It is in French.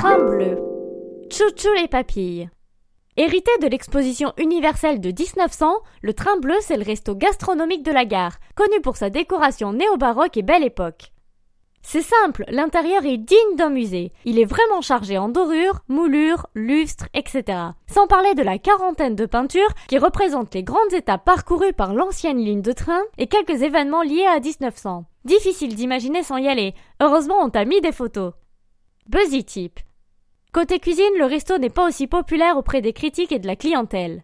train bleu. Chouchou les papilles. Hérité de l'exposition universelle de 1900, le train bleu c'est le resto gastronomique de la gare, connu pour sa décoration néo-baroque et belle époque. C'est simple, l'intérieur est digne d'un musée. Il est vraiment chargé en dorures, moulures, lustres, etc. Sans parler de la quarantaine de peintures qui représentent les grandes étapes parcourues par l'ancienne ligne de train et quelques événements liés à 1900. Difficile d'imaginer sans y aller. Heureusement, on t'a mis des photos. Buzzy Tip. Côté cuisine, le resto n'est pas aussi populaire auprès des critiques et de la clientèle.